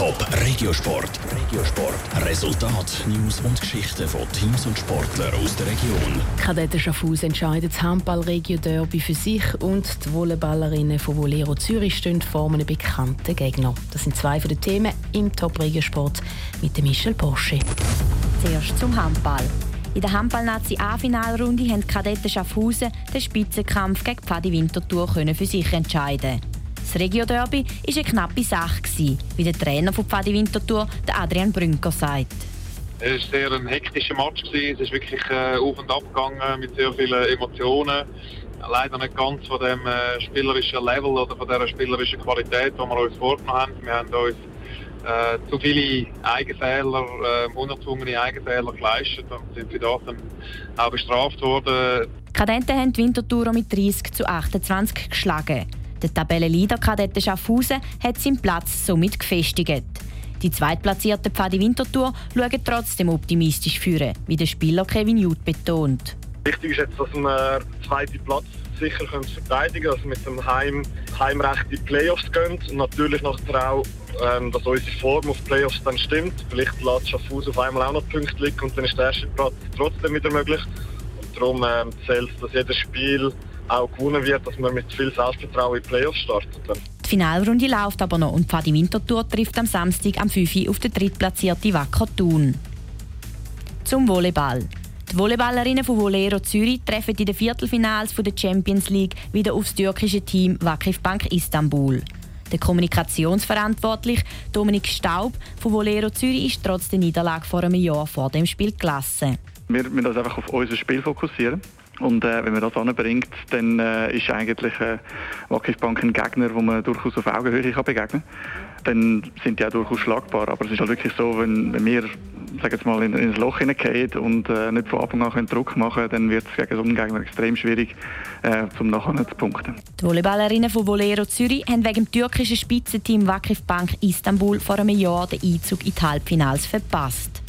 Top Regiosport. Regiosport. Resultat, News und Geschichten von Teams und Sportlern aus der Region. Kadetten Schaffhausen entscheidet das Handball-Regio-Derby für sich und die Volleyballerinnen von Volero Zürich stehen vor einem bekannten Gegner. Das sind zwei von den Themen im Top Regiosport mit dem Michel Porsche. Zuerst zum Handball. In der Handball-Nazi A-Finalrunde haben die Kadetten Schaffhausen den Spitzenkampf gegen Pfadi Winterthur für sich entscheiden das Regio-Derby war eine knappe Sache, wie der Trainer von Pfadi Winterthur, Adrian Brünker, sagt. Es war sehr ein hektischer Match. Es ist wirklich äh, auf und ab gegangen mit sehr vielen Emotionen. Leider nicht ganz von dem äh, spielerischen Level oder von der spielerischen Qualität, die wir uns vorgenommen haben. Wir haben uns äh, zu viele Eigenfehler, äh, unerzwungene Eigenfehler geleistet und sind für das dann auch bestraft worden. Die Kadenten haben die Winterthur mit 30 zu 28 geschlagen. Der Tabellenleader Kadette Schaffhausen hat seinen Platz somit gefestigt. Die zweitplatzierte Pfadi Winterthur schauen trotzdem optimistisch führen, wie der Spieler Kevin Jud betont. Wichtig ist jetzt, dass wir den zweiten Platz sicher können verteidigen können, dass wir mit dem Heim, Heimrecht in die Playoffs gehen und natürlich nachher auch, ähm, dass unsere Form auf die Playoffs dann stimmt. Vielleicht lässt Schaffhausen auf einmal auch noch Punkte liegen und dann ist der erste Platz trotzdem wieder möglich. Und darum ähm, zählt dass jedes Spiel auch gewonnen wird, dass man mit viel Selbstvertrauen in die Playoffs startet. Die Finalrunde läuft aber noch und Pfadi Winterthur trifft am Samstag am 5 Uhr auf den drittplatzierten Wacker Thun. Zum Volleyball. Die Volleyballerinnen von Volero Zürich treffen in den Viertelfinals der Champions League wieder auf das türkische Team Vakif Bank Istanbul. Der Kommunikationsverantwortliche Dominik Staub von Volero Zürich ist trotz der Niederlage vor einem Jahr vor dem Spiel gelassen. Wir müssen uns einfach auf unser Spiel fokussieren. Und äh, wenn man das anbringt, dann äh, ist eigentlich äh, Wackisbank ein Gegner, wo man durchaus auf Augenhöhe kann begegnen kann. Dann sind die auch durchaus schlagbar. Aber es ist halt wirklich so, wenn, wenn wir sag jetzt mal, in, in ein Loch hineingehen und äh, nicht von Anfang an Druck machen dann wird es gegen so einen Gegner extrem schwierig, äh, zum nachher zu punkten. Die Volleyballerinnen von Volero Zürich haben wegen dem türkischen Spitzenteam Wakif Bank Istanbul vor einem Jahr den Einzug in die Halbfinals verpasst.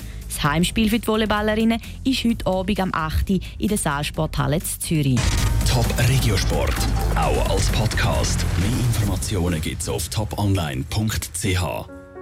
Das Heimspiel für die Volleyballerinnen ist heute Abend am 8. Uhr in der Saalsporthalle Zürich. Top Regiosport, auch als Podcast. Mehr Informationen gibt es auf toponline.ch.